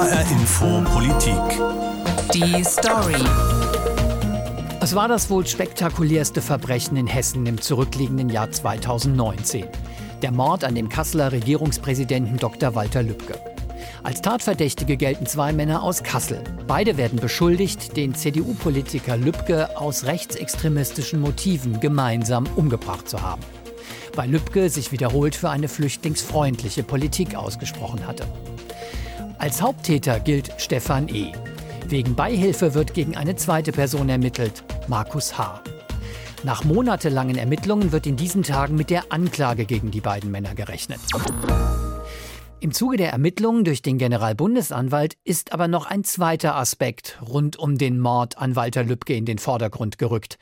HR Info Politik. Die Story. Es war das wohl spektakulärste Verbrechen in Hessen im zurückliegenden Jahr 2019. Der Mord an dem Kasseler Regierungspräsidenten Dr. Walter Lübcke. Als Tatverdächtige gelten zwei Männer aus Kassel. Beide werden beschuldigt, den CDU-Politiker Lübcke aus rechtsextremistischen Motiven gemeinsam umgebracht zu haben. Weil Lübcke sich wiederholt für eine flüchtlingsfreundliche Politik ausgesprochen hatte. Als Haupttäter gilt Stefan E. Wegen Beihilfe wird gegen eine zweite Person ermittelt, Markus H. Nach monatelangen Ermittlungen wird in diesen Tagen mit der Anklage gegen die beiden Männer gerechnet. Im Zuge der Ermittlungen durch den Generalbundesanwalt ist aber noch ein zweiter Aspekt rund um den Mord an Walter Lübcke in den Vordergrund gerückt.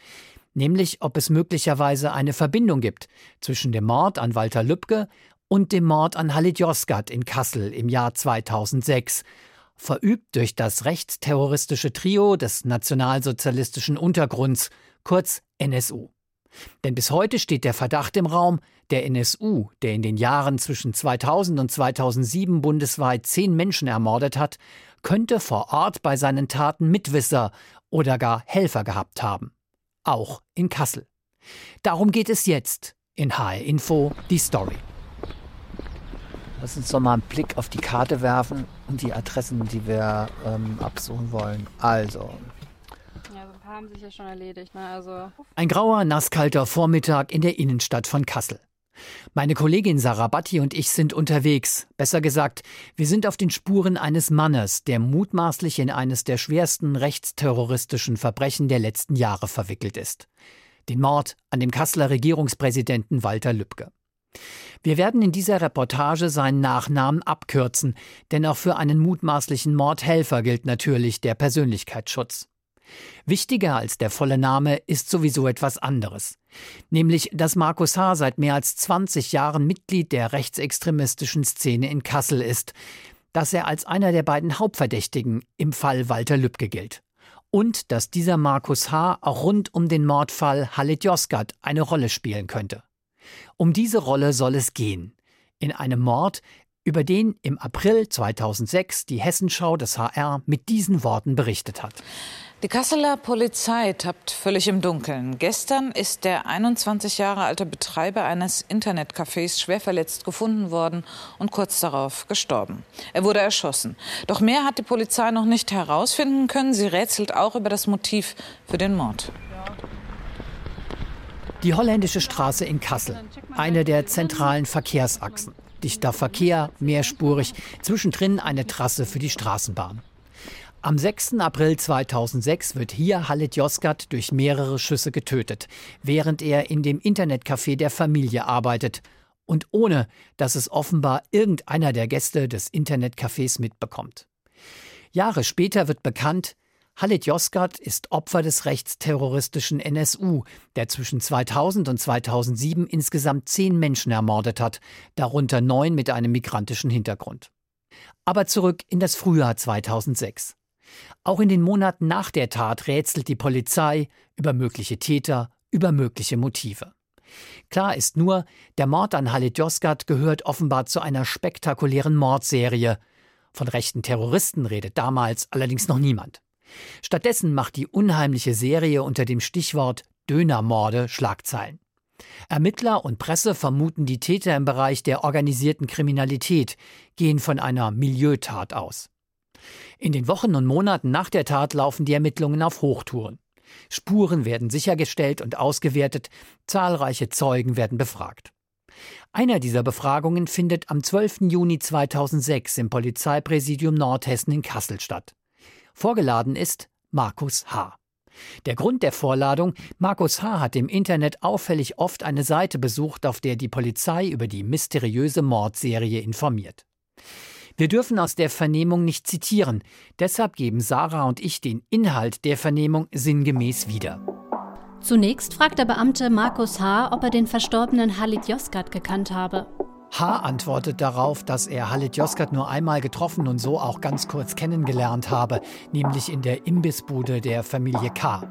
Nämlich, ob es möglicherweise eine Verbindung gibt zwischen dem Mord an Walter Lübcke und dem Mord an Halit Yozgat in Kassel im Jahr 2006, verübt durch das rechtsterroristische Trio des nationalsozialistischen Untergrunds, kurz NSU. Denn bis heute steht der Verdacht im Raum, der NSU, der in den Jahren zwischen 2000 und 2007 bundesweit zehn Menschen ermordet hat, könnte vor Ort bei seinen Taten Mitwisser oder gar Helfer gehabt haben. Auch in Kassel. Darum geht es jetzt in HR Info die Story. Lass uns doch mal einen Blick auf die Karte werfen und die Adressen, die wir ähm, absuchen wollen. Also. Ja, so ein paar haben sich ja schon erledigt. Ne? Also. Ein grauer, nasskalter Vormittag in der Innenstadt von Kassel. Meine Kollegin Sarah Batti und ich sind unterwegs. Besser gesagt, wir sind auf den Spuren eines Mannes, der mutmaßlich in eines der schwersten rechtsterroristischen Verbrechen der letzten Jahre verwickelt ist. Den Mord an dem Kasseler Regierungspräsidenten Walter Lübcke. Wir werden in dieser Reportage seinen Nachnamen abkürzen, denn auch für einen mutmaßlichen Mordhelfer gilt natürlich der Persönlichkeitsschutz. Wichtiger als der volle Name ist sowieso etwas anderes, nämlich dass Markus H. seit mehr als 20 Jahren Mitglied der rechtsextremistischen Szene in Kassel ist, dass er als einer der beiden Hauptverdächtigen im Fall Walter Lübcke gilt und dass dieser Markus H. auch rund um den Mordfall Halit Yozgat eine Rolle spielen könnte. Um diese Rolle soll es gehen. In einem Mord, über den im April 2006 die Hessenschau des HR mit diesen Worten berichtet hat. Die Kasseler Polizei tappt völlig im Dunkeln. Gestern ist der 21 Jahre alte Betreiber eines Internetcafés schwer verletzt gefunden worden und kurz darauf gestorben. Er wurde erschossen. Doch mehr hat die Polizei noch nicht herausfinden können. Sie rätselt auch über das Motiv für den Mord. Die holländische Straße in Kassel, eine der zentralen Verkehrsachsen. Dichter Verkehr, mehrspurig, zwischendrin eine Trasse für die Straßenbahn. Am 6. April 2006 wird hier Halit Yozgat durch mehrere Schüsse getötet, während er in dem Internetcafé der Familie arbeitet und ohne, dass es offenbar irgendeiner der Gäste des Internetcafés mitbekommt. Jahre später wird bekannt, Halit Yozgat ist Opfer des rechtsterroristischen NSU, der zwischen 2000 und 2007 insgesamt zehn Menschen ermordet hat, darunter neun mit einem migrantischen Hintergrund. Aber zurück in das Frühjahr 2006. Auch in den Monaten nach der Tat rätselt die Polizei über mögliche Täter, über mögliche Motive. Klar ist nur, der Mord an Halit Yozgat gehört offenbar zu einer spektakulären Mordserie. Von rechten Terroristen redet damals allerdings noch niemand. Stattdessen macht die unheimliche Serie unter dem Stichwort Dönermorde Schlagzeilen. Ermittler und Presse vermuten die Täter im Bereich der organisierten Kriminalität, gehen von einer Milieutat aus. In den Wochen und Monaten nach der Tat laufen die Ermittlungen auf Hochtouren. Spuren werden sichergestellt und ausgewertet, zahlreiche Zeugen werden befragt. Einer dieser Befragungen findet am 12. Juni 2006 im Polizeipräsidium Nordhessen in Kassel statt. Vorgeladen ist Markus H. Der Grund der Vorladung, Markus H. hat im Internet auffällig oft eine Seite besucht, auf der die Polizei über die mysteriöse Mordserie informiert. Wir dürfen aus der Vernehmung nicht zitieren, deshalb geben Sarah und ich den Inhalt der Vernehmung sinngemäß wieder. Zunächst fragt der Beamte Markus H., ob er den verstorbenen Halit Yozgat gekannt habe. H. antwortet darauf, dass er Halit Yozgat nur einmal getroffen und so auch ganz kurz kennengelernt habe, nämlich in der Imbissbude der Familie K.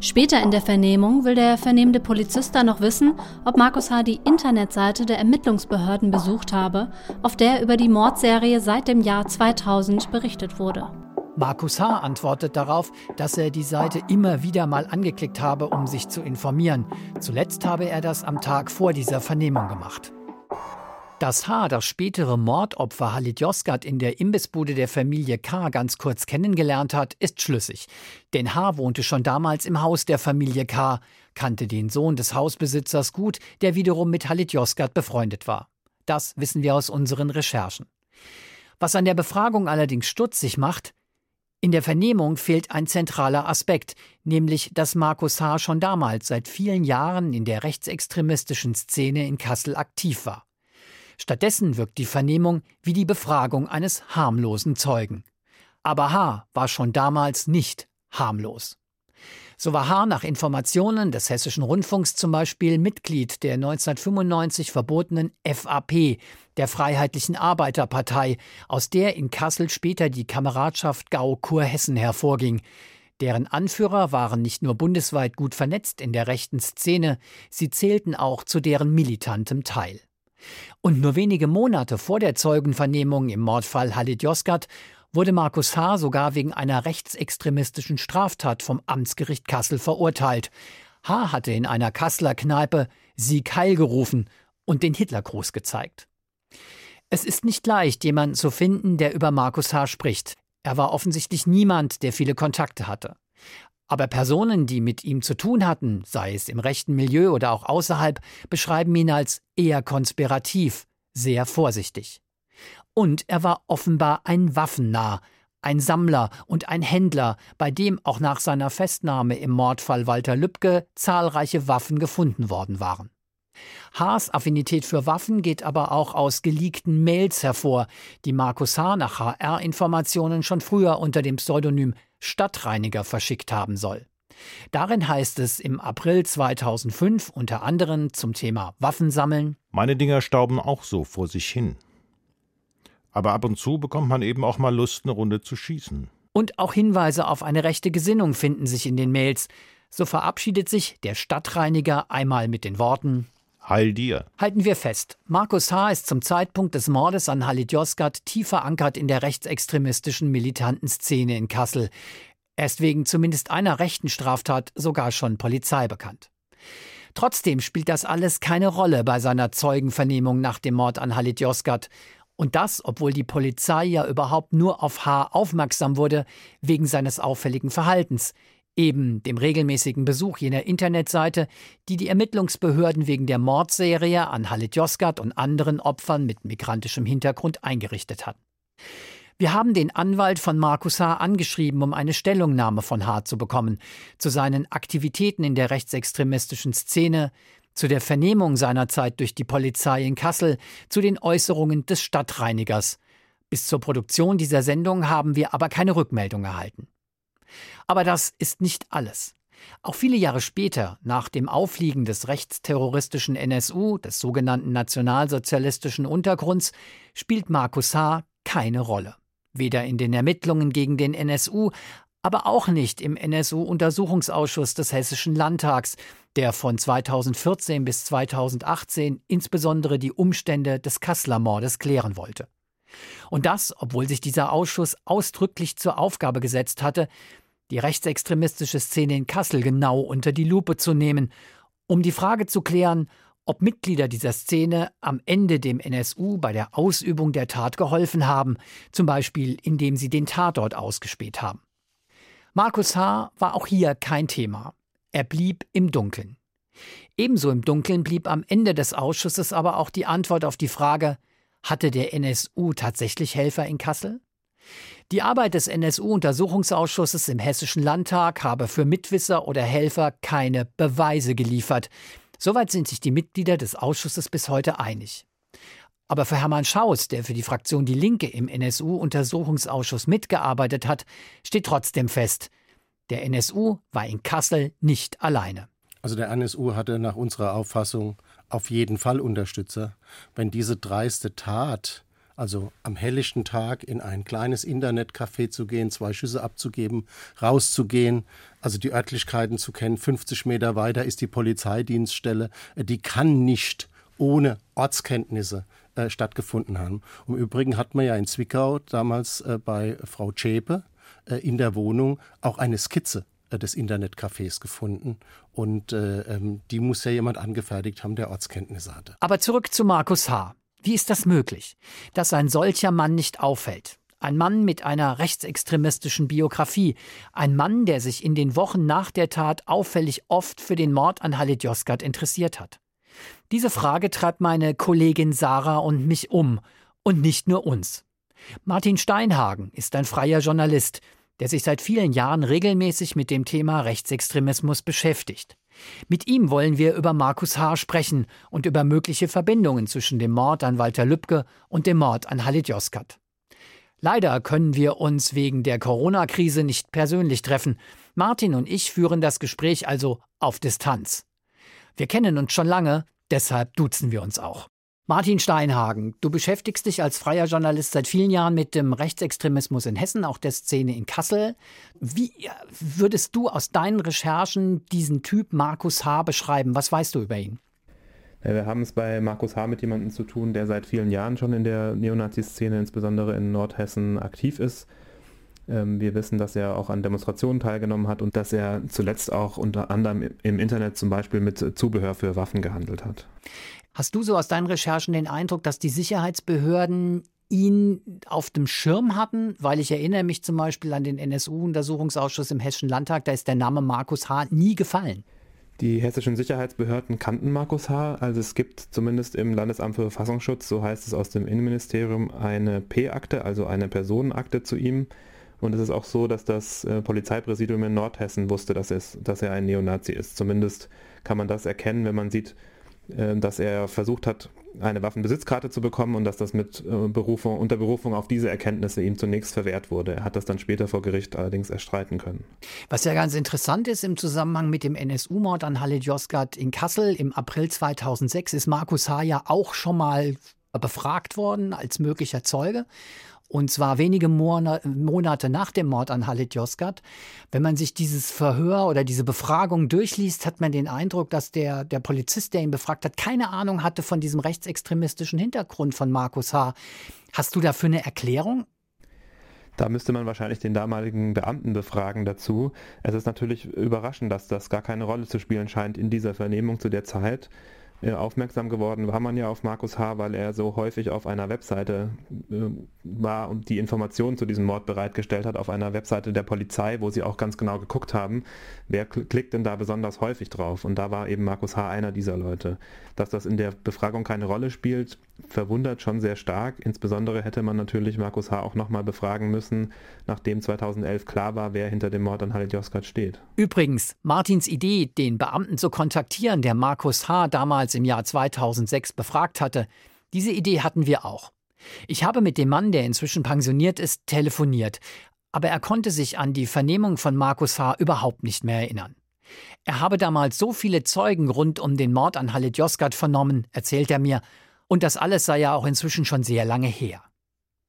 Später in der Vernehmung will der vernehmende Polizist dann noch wissen, ob Markus H. die Internetseite der Ermittlungsbehörden besucht habe, auf der über die Mordserie seit dem Jahr 2000 berichtet wurde. Markus H. antwortet darauf, dass er die Seite immer wieder mal angeklickt habe, um sich zu informieren. Zuletzt habe er das am Tag vor dieser Vernehmung gemacht. Dass H. das spätere Mordopfer Halit Yozgat in der Imbissbude der Familie K. ganz kurz kennengelernt hat, ist schlüssig. Denn H. wohnte schon damals im Haus der Familie K., kannte den Sohn des Hausbesitzers gut, der wiederum mit Halit Yozgat befreundet war. Das wissen wir aus unseren Recherchen. Was an der Befragung allerdings stutzig macht, in der Vernehmung fehlt ein zentraler Aspekt, nämlich dass Markus H. schon damals seit vielen Jahren in der rechtsextremistischen Szene in Kassel aktiv war. Stattdessen wirkt die Vernehmung wie die Befragung eines harmlosen Zeugen. Aber H. war schon damals nicht harmlos. So war H. nach Informationen des Hessischen Rundfunks zum Beispiel Mitglied der 1995 verbotenen FAP, der Freiheitlichen Arbeiterpartei, aus der in Kassel später die Kameradschaft Gau-Kurhessen hervorging. Deren Anführer waren nicht nur bundesweit gut vernetzt in der rechten Szene, sie zählten auch zu deren militantem Teil. Und nur wenige Monate vor der Zeugenvernehmung im Mordfall Halit Yozgat wurde Markus H. sogar wegen einer rechtsextremistischen Straftat vom Amtsgericht Kassel verurteilt. H. hatte in einer Kasseler Kneipe Sieg Heil gerufen und den Hitlergruß gezeigt. Es ist nicht leicht, jemanden zu finden, der über Markus H. spricht. Er war offensichtlich niemand, der viele Kontakte hatte. Aber Personen, die mit ihm zu tun hatten, sei es im rechten Milieu oder auch außerhalb, beschreiben ihn als eher konspirativ, sehr vorsichtig. Und er war offenbar ein Waffennah, ein Sammler und ein Händler, bei dem auch nach seiner Festnahme im Mordfall Walter Lübcke zahlreiche Waffen gefunden worden waren. Haas Affinität für Waffen geht aber auch aus geleakten Mails hervor, die Markus H. nach HR-Informationen schon früher unter dem Pseudonym Stadtreiniger verschickt haben soll. Darin heißt es im April 2005 unter anderem zum Thema Waffensammeln: Meine Dinger stauben auch so vor sich hin. Aber ab und zu bekommt man eben auch mal Lust, eine Runde zu schießen. Und auch Hinweise auf eine rechte Gesinnung finden sich in den Mails. So verabschiedet sich der Stadtreiniger einmal mit den Worten Heil dir. Halten wir fest, Markus H. ist zum Zeitpunkt des Mordes an Halit Yozgat tief verankert in der rechtsextremistischen militanten Szene in Kassel. Er ist wegen zumindest einer rechten Straftat sogar schon Polizei bekannt. Trotzdem spielt das alles keine Rolle bei seiner Zeugenvernehmung nach dem Mord an Halit Yozgat. Und das, obwohl die Polizei ja überhaupt nur auf H. aufmerksam wurde wegen seines auffälligen Verhaltens, eben dem regelmäßigen Besuch jener Internetseite, die die Ermittlungsbehörden wegen der Mordserie an Halit Yozgat und anderen Opfern mit migrantischem Hintergrund eingerichtet hatten. Wir haben den Anwalt von Markus H. angeschrieben, um eine Stellungnahme von H. zu bekommen, zu seinen Aktivitäten in der rechtsextremistischen Szene, zu der Vernehmung seinerzeit durch die Polizei in Kassel, zu den Äußerungen des Stadtreinigers. Bis zur Produktion dieser Sendung haben wir aber keine Rückmeldung erhalten. Aber das ist nicht alles. Auch viele Jahre später, nach dem Aufliegen des rechtsterroristischen NSU, des sogenannten nationalsozialistischen Untergrunds, spielt Markus H. keine Rolle. Weder in den Ermittlungen gegen den NSU, aber auch nicht im NSU-Untersuchungsausschuss des Hessischen Landtags, der von 2014 bis 2018 insbesondere die Umstände des Kasseler Mordes klären wollte. Und das, obwohl sich dieser Ausschuss ausdrücklich zur Aufgabe gesetzt hatte, die rechtsextremistische Szene in Kassel genau unter die Lupe zu nehmen, um die Frage zu klären, ob Mitglieder dieser Szene am Ende dem NSU bei der Ausübung der Tat geholfen haben, zum Beispiel indem sie den Tatort ausgespäht haben. Markus H. war auch hier kein Thema. Er blieb im Dunkeln. Ebenso im Dunkeln blieb am Ende des Ausschusses aber auch die Antwort auf die Frage, hatte der NSU tatsächlich Helfer in Kassel? Die Arbeit des NSU-Untersuchungsausschusses im Hessischen Landtag habe für Mitwisser oder Helfer keine Beweise geliefert. Soweit sind sich die Mitglieder des Ausschusses bis heute einig. Aber für Hermann Schaus, der für die Fraktion Die Linke im NSU-Untersuchungsausschuss mitgearbeitet hat, steht trotzdem fest, der NSU war in Kassel nicht alleine. Also der NSU hatte nach unserer Auffassung auf jeden Fall Unterstützer. Wenn diese dreiste Tat Also am helllichten Tag in ein kleines Internetcafé zu gehen, zwei Schüsse abzugeben, rauszugehen, also die Örtlichkeiten zu kennen. 50 Meter weiter ist die Polizeidienststelle. Die kann nicht ohne Ortskenntnisse äh, stattgefunden haben. Im Übrigen hat man ja in Zwickau damals äh, bei Frau Zschäpe äh, in der Wohnung auch eine Skizze äh, des Internetcafés gefunden. Und äh, ähm, die muss ja jemand angefertigt haben, der Ortskenntnisse hatte. Aber zurück zu Markus H. Wie ist das möglich, dass ein solcher Mann nicht auffällt? Ein Mann mit einer rechtsextremistischen Biografie. Ein Mann, der sich in den Wochen nach der Tat auffällig oft für den Mord an Halit Yozgat interessiert hat. Diese Frage treibt meine Kollegin Sarah und mich um. Und nicht nur uns. Martin Steinhagen ist ein freier Journalist, der sich seit vielen Jahren regelmäßig mit dem Thema Rechtsextremismus beschäftigt. Mit ihm wollen wir über Markus H. sprechen und über mögliche Verbindungen zwischen dem Mord an Walter Lübcke und dem Mord an Halit Yozgat. Leider können wir uns wegen der Corona-Krise nicht persönlich treffen. Martin und ich führen das Gespräch also auf Distanz. Wir kennen uns schon lange, deshalb duzen wir uns auch. Martin Steinhagen, du beschäftigst dich als freier Journalist seit vielen Jahren mit dem Rechtsextremismus in Hessen, auch der Szene in Kassel. Wie würdest du aus deinen Recherchen diesen Typ Markus H. beschreiben? Was weißt du über ihn? Wir haben es bei Markus H. mit jemandem zu tun, der seit vielen Jahren schon in der Neonazi-Szene, insbesondere in Nordhessen, aktiv ist. Ähm, wir wissen, dass er auch an Demonstrationen teilgenommen hat und dass er zuletzt auch unter anderem im Internet zum Beispiel mit Zubehör für Waffen gehandelt hat. Hast du so aus deinen Recherchen den Eindruck, dass die Sicherheitsbehörden ihn auf dem Schirm hatten? Weil ich erinnere mich zum Beispiel an den NSU-Untersuchungsausschuss im Hessischen Landtag, da ist der Name Markus H. nie gefallen. Die hessischen Sicherheitsbehörden kannten Markus H. Also es gibt zumindest im Landesamt für Verfassungsschutz, so heißt es aus dem Innenministerium, eine P-Akte, also eine Personenakte zu ihm. Und es ist auch so, dass das äh, Polizeipräsidium in Nordhessen wusste, dass, es, dass er ein Neonazi ist. Zumindest kann man das erkennen, wenn man sieht, dass er versucht hat, eine Waffenbesitzkarte zu bekommen und dass das mit äh, Berufung, unter Berufung auf diese Erkenntnisse ihm zunächst verwehrt wurde. Er hat das dann später vor Gericht allerdings erstreiten können. Was ja ganz interessant ist im Zusammenhang mit dem NSU-Mord an Halle Josgat in Kassel im April 2006 ist Markus H. ja auch schon mal befragt worden als möglicher Zeuge und zwar wenige Monate nach dem Mord an Halit Yozgat. Wenn man sich dieses Verhör oder diese Befragung durchliest, hat man den Eindruck, dass der, der Polizist, der ihn befragt hat, keine Ahnung hatte von diesem rechtsextremistischen Hintergrund von Markus H. Hast du dafür eine Erklärung? Da müsste man wahrscheinlich den damaligen Beamten befragen dazu. Es ist natürlich überraschend, dass das gar keine Rolle zu spielen scheint in dieser Vernehmung zu der Zeit. Äh, aufmerksam geworden war man ja auf Markus H., weil er so häufig auf einer Webseite äh, war und die Informationen zu diesem Mord bereitgestellt hat, auf einer Webseite der Polizei, wo sie auch ganz genau geguckt haben, wer klickt denn da besonders häufig drauf. Und da war eben Markus H. einer dieser Leute. Dass das in der Befragung keine Rolle spielt, verwundert schon sehr stark. Insbesondere hätte man natürlich Markus H. auch nochmal befragen müssen, nachdem 2011 klar war, wer hinter dem Mord an Halit Yozgat steht. Übrigens, Martins Idee, den Beamten zu kontaktieren, der Markus H. damals im Jahr 2006 befragt hatte, diese Idee hatten wir auch. Ich habe mit dem Mann, der inzwischen pensioniert ist, telefoniert, aber er konnte sich an die Vernehmung von Markus H. überhaupt nicht mehr erinnern. Er habe damals so viele Zeugen rund um den Mord an Halit Yozgat vernommen, erzählt er mir, und das alles sei ja auch inzwischen schon sehr lange her.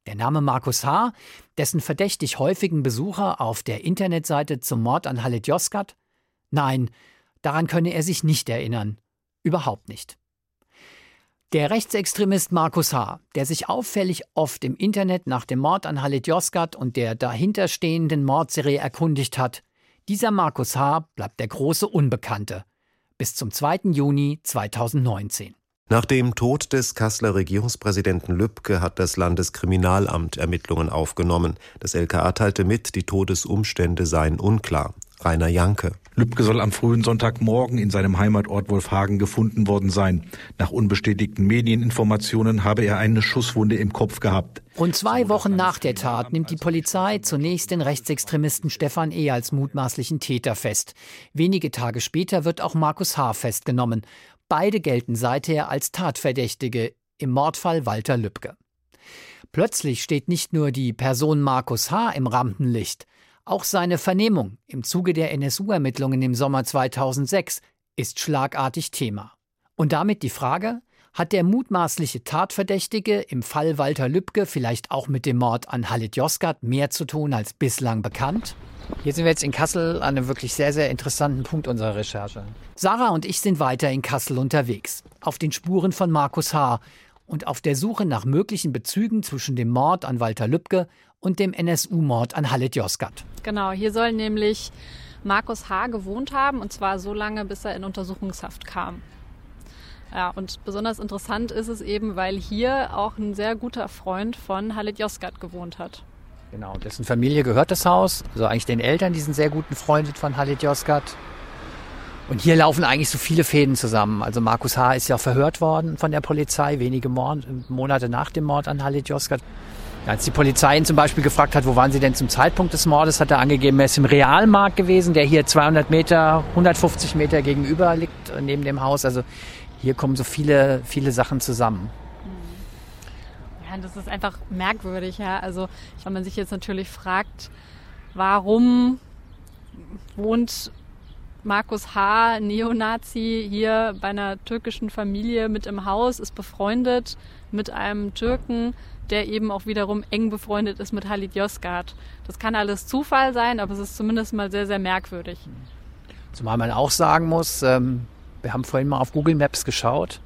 Der Name Markus H., dessen verdächtig häufigen Besucher auf der Internetseite zum Mord an Halit Yozgat? Nein, daran könne er sich nicht erinnern. Überhaupt nicht. Der Rechtsextremist Markus H., der sich auffällig oft im Internet nach dem Mord an Halit Yozgat und der dahinterstehenden Mordserie erkundigt hat, dieser Markus H. bleibt der große Unbekannte. Bis zum 2. Juni 2019. Nach dem Tod des Kasseler Regierungspräsidenten Lübcke hat das Landeskriminalamt Ermittlungen aufgenommen. Das LKA teilte mit, die Todesumstände seien unklar. Rainer Janke. Lübcke soll am frühen Sonntagmorgen in seinem Heimatort Wolfhagen gefunden worden sein. Nach unbestätigten Medieninformationen habe er eine Schusswunde im Kopf gehabt. Rund zwei Wochen nach der Tat nimmt die Polizei zunächst den Rechtsextremisten Stefan E. als mutmaßlichen Täter fest. Wenige Tage später wird auch Markus H. festgenommen. Beide gelten seither als Tatverdächtige im Mordfall Walter Lübcke. Plötzlich steht nicht nur die Person Markus H. im Rampenlicht, auch seine Vernehmung im Zuge der NSU-Ermittlungen im Sommer 2006 ist schlagartig Thema. Und damit die Frage, Hat der mutmaßliche Tatverdächtige im Fall Walter Lübcke vielleicht auch mit dem Mord an Halit Yozgat mehr zu tun als bislang bekannt? Hier sind wir jetzt in Kassel an einem wirklich sehr, sehr interessanten Punkt unserer Recherche. Sarah und ich sind weiter in Kassel unterwegs, auf den Spuren von Markus H. und auf der Suche nach möglichen Bezügen zwischen dem Mord an Walter Lübcke und dem NSU-Mord an Halit Yozgat. Genau, hier soll nämlich Markus H. gewohnt haben und zwar so lange, bis er in Untersuchungshaft kam. Ja, und besonders interessant ist es eben, weil hier auch ein sehr guter Freund von Halit Yozgat gewohnt hat. Genau, dessen Familie gehört das Haus, also eigentlich den Eltern, die sind sehr gut befreundet von Halit Yozgat. Und hier laufen eigentlich so viele Fäden zusammen. Also Markus H. ist ja verhört worden von der Polizei, wenige Monate nach dem Mord an Halit Yozgat. Als die Polizei ihn zum Beispiel gefragt hat, wo waren Sie denn zum Zeitpunkt des Mordes, hat er angegeben, er ist im Realmarkt gewesen, der hier 200 Meter, 150 Meter gegenüber liegt, äh, neben dem Haus. Also hier kommen so viele, viele Sachen zusammen. Ja, das ist einfach merkwürdig, ja. Also, wenn man sich jetzt natürlich fragt, warum wohnt Markus H., Neonazi, hier bei einer türkischen Familie mit im Haus, ist befreundet mit einem Türken, der eben auch wiederum eng befreundet ist mit Halit Yozgat. Das kann alles Zufall sein, aber es ist zumindest mal sehr, sehr merkwürdig. Zumal man auch sagen muss, ähm, wir haben vorhin mal auf Google Maps geschaut.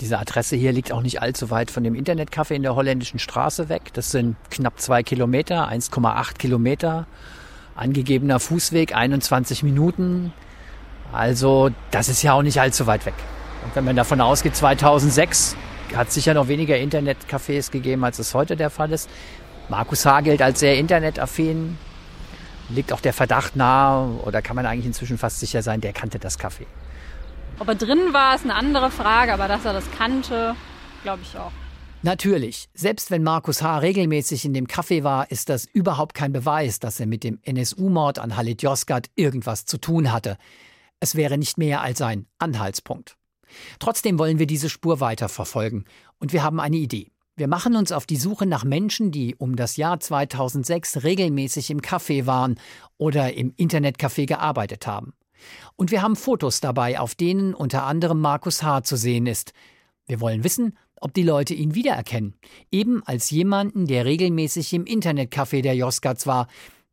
Diese Adresse hier liegt auch nicht allzu weit von dem Internetcafé in der holländischen Straße weg. Das sind knapp zwei Kilometer, 1,8 Kilometer. Angegebener Fußweg 21 Minuten. Also das ist ja auch nicht allzu weit weg. Und wenn man davon ausgeht, 2006 hat sicher noch weniger Internetcafés gegeben, als es heute der Fall ist. Markus H. gilt als sehr internetaffin. Liegt auch der Verdacht nahe, oder kann man eigentlich inzwischen fast sicher sein, der kannte das Café. Ob er drin war, ist eine andere Frage, aber dass er das kannte, glaube ich auch. Natürlich, selbst wenn Markus H. regelmäßig in dem Café war, ist das überhaupt kein Beweis, dass er mit dem NSU-Mord an Halit Yozgat irgendwas zu tun hatte. Es wäre nicht mehr als ein Anhaltspunkt. Trotzdem wollen wir diese Spur weiterverfolgen und wir haben eine Idee. Wir machen uns auf die Suche nach Menschen, die um das Jahr 2006 regelmäßig im Café waren oder im Internetcafé gearbeitet haben. Und wir haben Fotos dabei, auf denen unter anderem Markus H. zu sehen ist. Wir wollen wissen, ob die Leute ihn wiedererkennen, eben als jemanden, der regelmäßig im Internetcafé der Joskats war,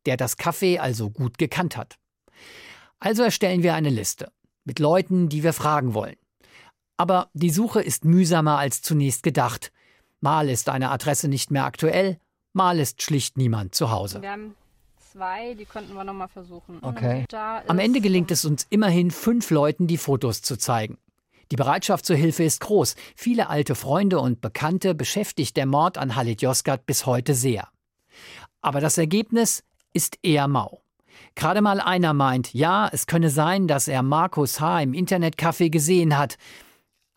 der das Café also gut gekannt hat. Also erstellen wir eine Liste mit Leuten, die wir fragen wollen. Aber die Suche ist mühsamer als zunächst gedacht. Mal ist eine Adresse nicht mehr aktuell, mal ist schlicht niemand zu Hause. Wir haben zwei, die könnten wir nochmal versuchen. Okay. Am Ende gelingt es uns immerhin fünf Leuten, die Fotos zu zeigen. Die Bereitschaft zur Hilfe ist groß. Viele alte Freunde und Bekannte beschäftigt der Mord an Halit Yozgat bis heute sehr. Aber das Ergebnis ist eher mau. Gerade mal einer meint, ja, es könne sein, dass er Markus H. im Internetcafé gesehen hat.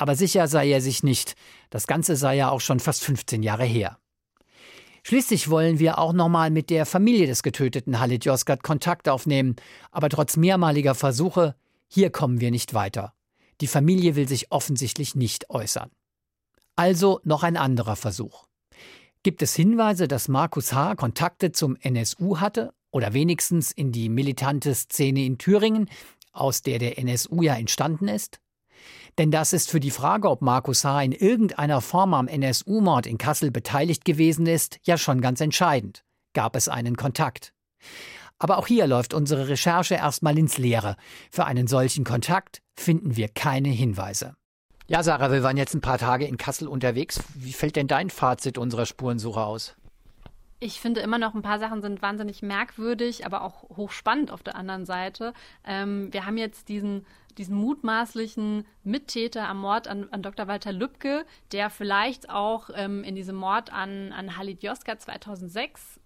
Aber sicher sei er sich nicht. Das Ganze sei ja auch schon fast 15 Jahre her. Schließlich wollen wir auch nochmal mit der Familie des getöteten Halit Yozgat Kontakt aufnehmen. Aber trotz mehrmaliger Versuche, hier kommen wir nicht weiter. Die Familie will sich offensichtlich nicht äußern. Also noch ein anderer Versuch. Gibt es Hinweise, dass Markus H. Kontakte zum NSU hatte oder wenigstens in die militante Szene in Thüringen, aus der der NSU ja entstanden ist? Denn das ist für die Frage, ob Markus H. in irgendeiner Form am NSU-Mord in Kassel beteiligt gewesen ist, ja schon ganz entscheidend. Gab es einen Kontakt? Aber auch hier läuft unsere Recherche erstmal ins Leere. Für einen solchen Kontakt finden wir keine Hinweise. Ja, Sarah, wir waren jetzt ein paar Tage in Kassel unterwegs. Wie fällt denn dein Fazit unserer Spurensuche aus? Ich finde immer noch, ein paar Sachen sind wahnsinnig merkwürdig, aber auch hochspannend auf der anderen Seite. Ähm, wir haben jetzt diesen, diesen mutmaßlichen Mittäter am Mord an, an Dr. Walter Lübcke, der vielleicht auch ähm, in diesem Mord an, an Halit Joska 2006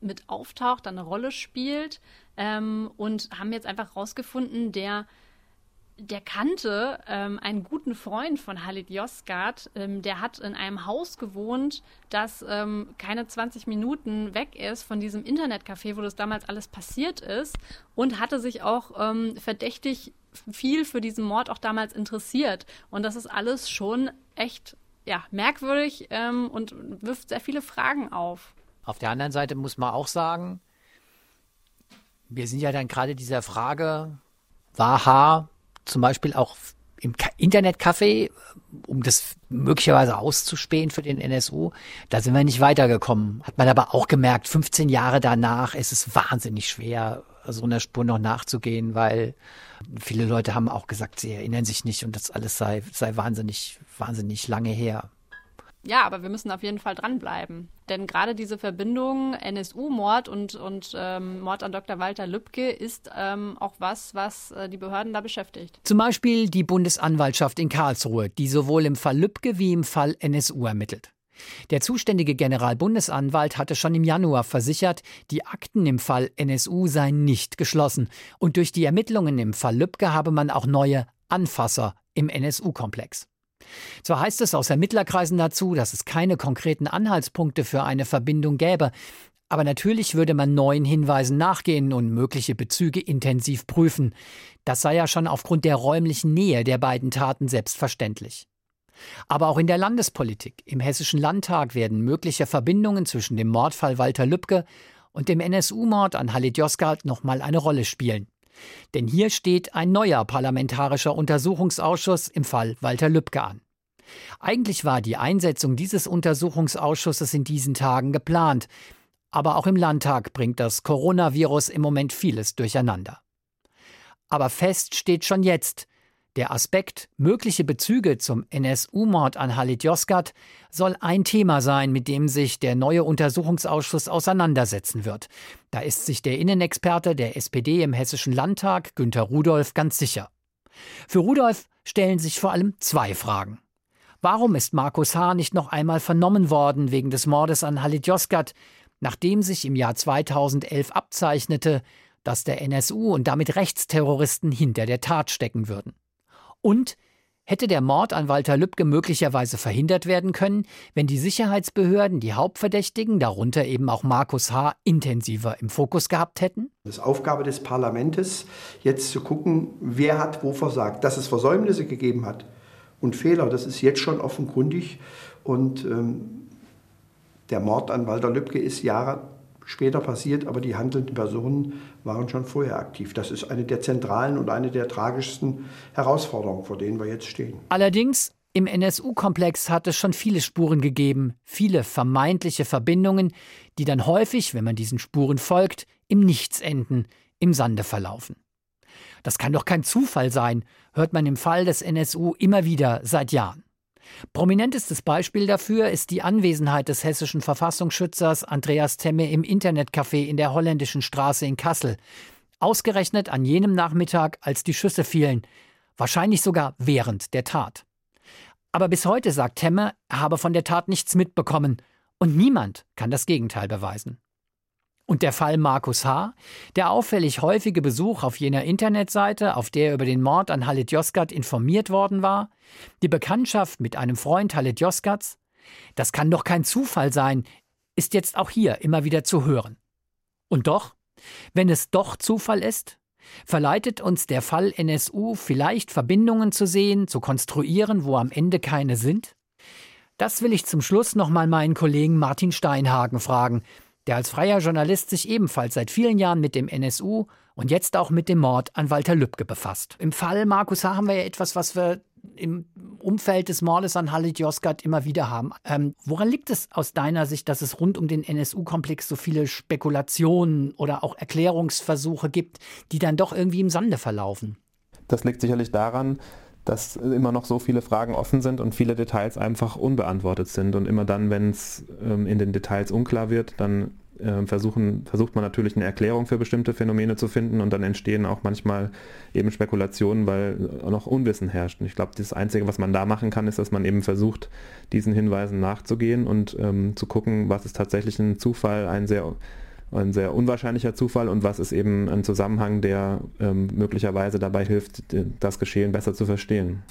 mit auftaucht, eine Rolle spielt ähm, und haben jetzt einfach rausgefunden, der der kannte ähm, einen guten Freund von Halit Yozgat. Ähm, der hat in einem Haus gewohnt, das ähm, keine 20 Minuten weg ist von diesem Internetcafé, wo das damals alles passiert ist und hatte sich auch ähm, verdächtig viel für diesen Mord auch damals interessiert. Und das ist alles schon echt ja, merkwürdig ähm, und wirft sehr viele Fragen auf. Auf der anderen Seite muss man auch sagen, wir sind ja dann gerade dieser Frage, war H zum Beispiel auch im Internetcafé, um das möglicherweise auszuspähen für den NSU. Da sind wir nicht weitergekommen. Hat man aber auch gemerkt, 15 Jahre danach ist es wahnsinnig schwer, so einer Spur noch nachzugehen, weil viele Leute haben auch gesagt, sie erinnern sich nicht und das alles sei, sei wahnsinnig, wahnsinnig lange her. Ja, aber wir müssen auf jeden Fall dranbleiben. Denn gerade diese Verbindung NSU-Mord und, und ähm, Mord an Dr. Walter Lübcke ist ähm, auch was, was äh, die Behörden da beschäftigt. Zum Beispiel die Bundesanwaltschaft in Karlsruhe, die sowohl im Fall Lübcke wie im Fall NSU ermittelt. Der zuständige Generalbundesanwalt hatte schon im Januar versichert, die Akten im Fall NSU seien nicht geschlossen und durch die Ermittlungen im Fall Lübcke habe man auch neue Anfasser im NSU-Komplex. Zwar heißt es aus Ermittlerkreisen dazu, dass es keine konkreten Anhaltspunkte für eine Verbindung gäbe, aber natürlich würde man neuen Hinweisen nachgehen und mögliche Bezüge intensiv prüfen. Das sei ja schon aufgrund der räumlichen Nähe der beiden Taten selbstverständlich. Aber auch in der Landespolitik, im Hessischen Landtag werden mögliche Verbindungen zwischen dem Mordfall Walter Lübcke und dem NSU-Mord an Halit Yozgat nochmal eine Rolle spielen. Denn hier steht ein neuer parlamentarischer Untersuchungsausschuss im Fall Walter Lübcke an. Eigentlich war die Einsetzung dieses Untersuchungsausschusses in diesen Tagen geplant, aber auch im Landtag bringt das Coronavirus im Moment vieles durcheinander. Aber fest steht schon jetzt, der Aspekt mögliche Bezüge zum NSU-Mord an Halit Yozgat soll ein Thema sein, mit dem sich der neue Untersuchungsausschuss auseinandersetzen wird. Da ist sich der Innenexperte der SPD im Hessischen Landtag, Günter Rudolph, ganz sicher. Für Rudolph stellen sich vor allem zwei Fragen. Warum ist Markus H. nicht noch einmal vernommen worden wegen des Mordes an Halit Yozgat, nachdem sich im Jahr 2011 abzeichnete, dass der NSU und damit Rechtsterroristen hinter der Tat stecken würden? Und hätte der Mord an Walter Lübcke möglicherweise verhindert werden können, wenn die Sicherheitsbehörden die Hauptverdächtigen, darunter eben auch Markus H., intensiver im Fokus gehabt hätten? Es ist Aufgabe des Parlaments, jetzt zu gucken, wer hat wo versagt. Dass es Versäumnisse gegeben hat und Fehler, das ist jetzt schon offenkundig. Und ähm, der Mord an Walter Lübcke ist Jahre später passiert, aber die handelnden Personen waren schon vorher aktiv. Das ist eine der zentralen und eine der tragischsten Herausforderungen, vor denen wir jetzt stehen. Allerdings im NSU-Komplex hat es schon viele Spuren gegeben, viele vermeintliche Verbindungen, die dann häufig, wenn man diesen Spuren folgt, im Nichts enden, im Sande verlaufen. Das kann doch kein Zufall sein, hört man im Fall des NSU immer wieder seit Jahren. Prominentestes Beispiel dafür ist die Anwesenheit des hessischen Verfassungsschützers Andreas Temme im Internetcafé in der holländischen Straße in Kassel. Ausgerechnet an jenem Nachmittag, als die Schüsse fielen. Wahrscheinlich sogar während der Tat. Aber bis heute sagt Temme, er habe von der Tat nichts mitbekommen. Und niemand kann das Gegenteil beweisen. Und der Fall Markus H., der auffällig häufige Besuch auf jener Internetseite, auf der er über den Mord an Halit Yozgat informiert worden war, die Bekanntschaft mit einem Freund Halit Yozgats, das kann doch kein Zufall sein, ist jetzt auch hier immer wieder zu hören. Und doch, wenn es doch Zufall ist, verleitet uns der Fall NSU vielleicht Verbindungen zu sehen, zu konstruieren, wo am Ende keine sind? Das will ich zum Schluss nochmal meinen Kollegen Martin Steinhagen fragen, der als freier Journalist sich ebenfalls seit vielen Jahren mit dem NSU und jetzt auch mit dem Mord an Walter Lübcke befasst. Im Fall Markus H. haben wir ja etwas, was wir im Umfeld des Mordes an Halit Yozgat immer wieder haben. Ähm, woran liegt es aus deiner Sicht, dass es rund um den NSU-Komplex so viele Spekulationen oder auch Erklärungsversuche gibt, die dann doch irgendwie im Sande verlaufen? Das liegt sicherlich daran, dass immer noch so viele Fragen offen sind und viele Details einfach unbeantwortet sind. Und immer dann, wenn es ähm, in den Details unklar wird, dann äh, versuchen, versucht man natürlich eine Erklärung für bestimmte Phänomene zu finden und dann entstehen auch manchmal eben Spekulationen, weil noch Unwissen herrscht. Und ich glaube, das Einzige, was man da machen kann, ist, dass man eben versucht, diesen Hinweisen nachzugehen und ähm, zu gucken, was ist tatsächlich ein Zufall, ein sehr ein sehr unwahrscheinlicher Zufall und was ist eben ein Zusammenhang, der ähm, möglicherweise dabei hilft, das Geschehen besser zu verstehen.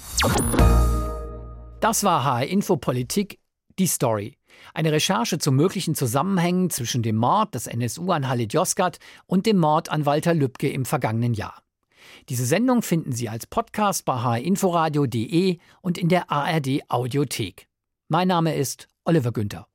Das war HR Info Politik, die Story. Eine Recherche zu möglichen Zusammenhängen zwischen dem Mord des NSU an Halit Yozgat und dem Mord an Walter Lübcke im vergangenen Jahr. Diese Sendung finden Sie als Podcast bei hrinforadio.de und in der ARD Audiothek. Mein Name ist Oliver Günther.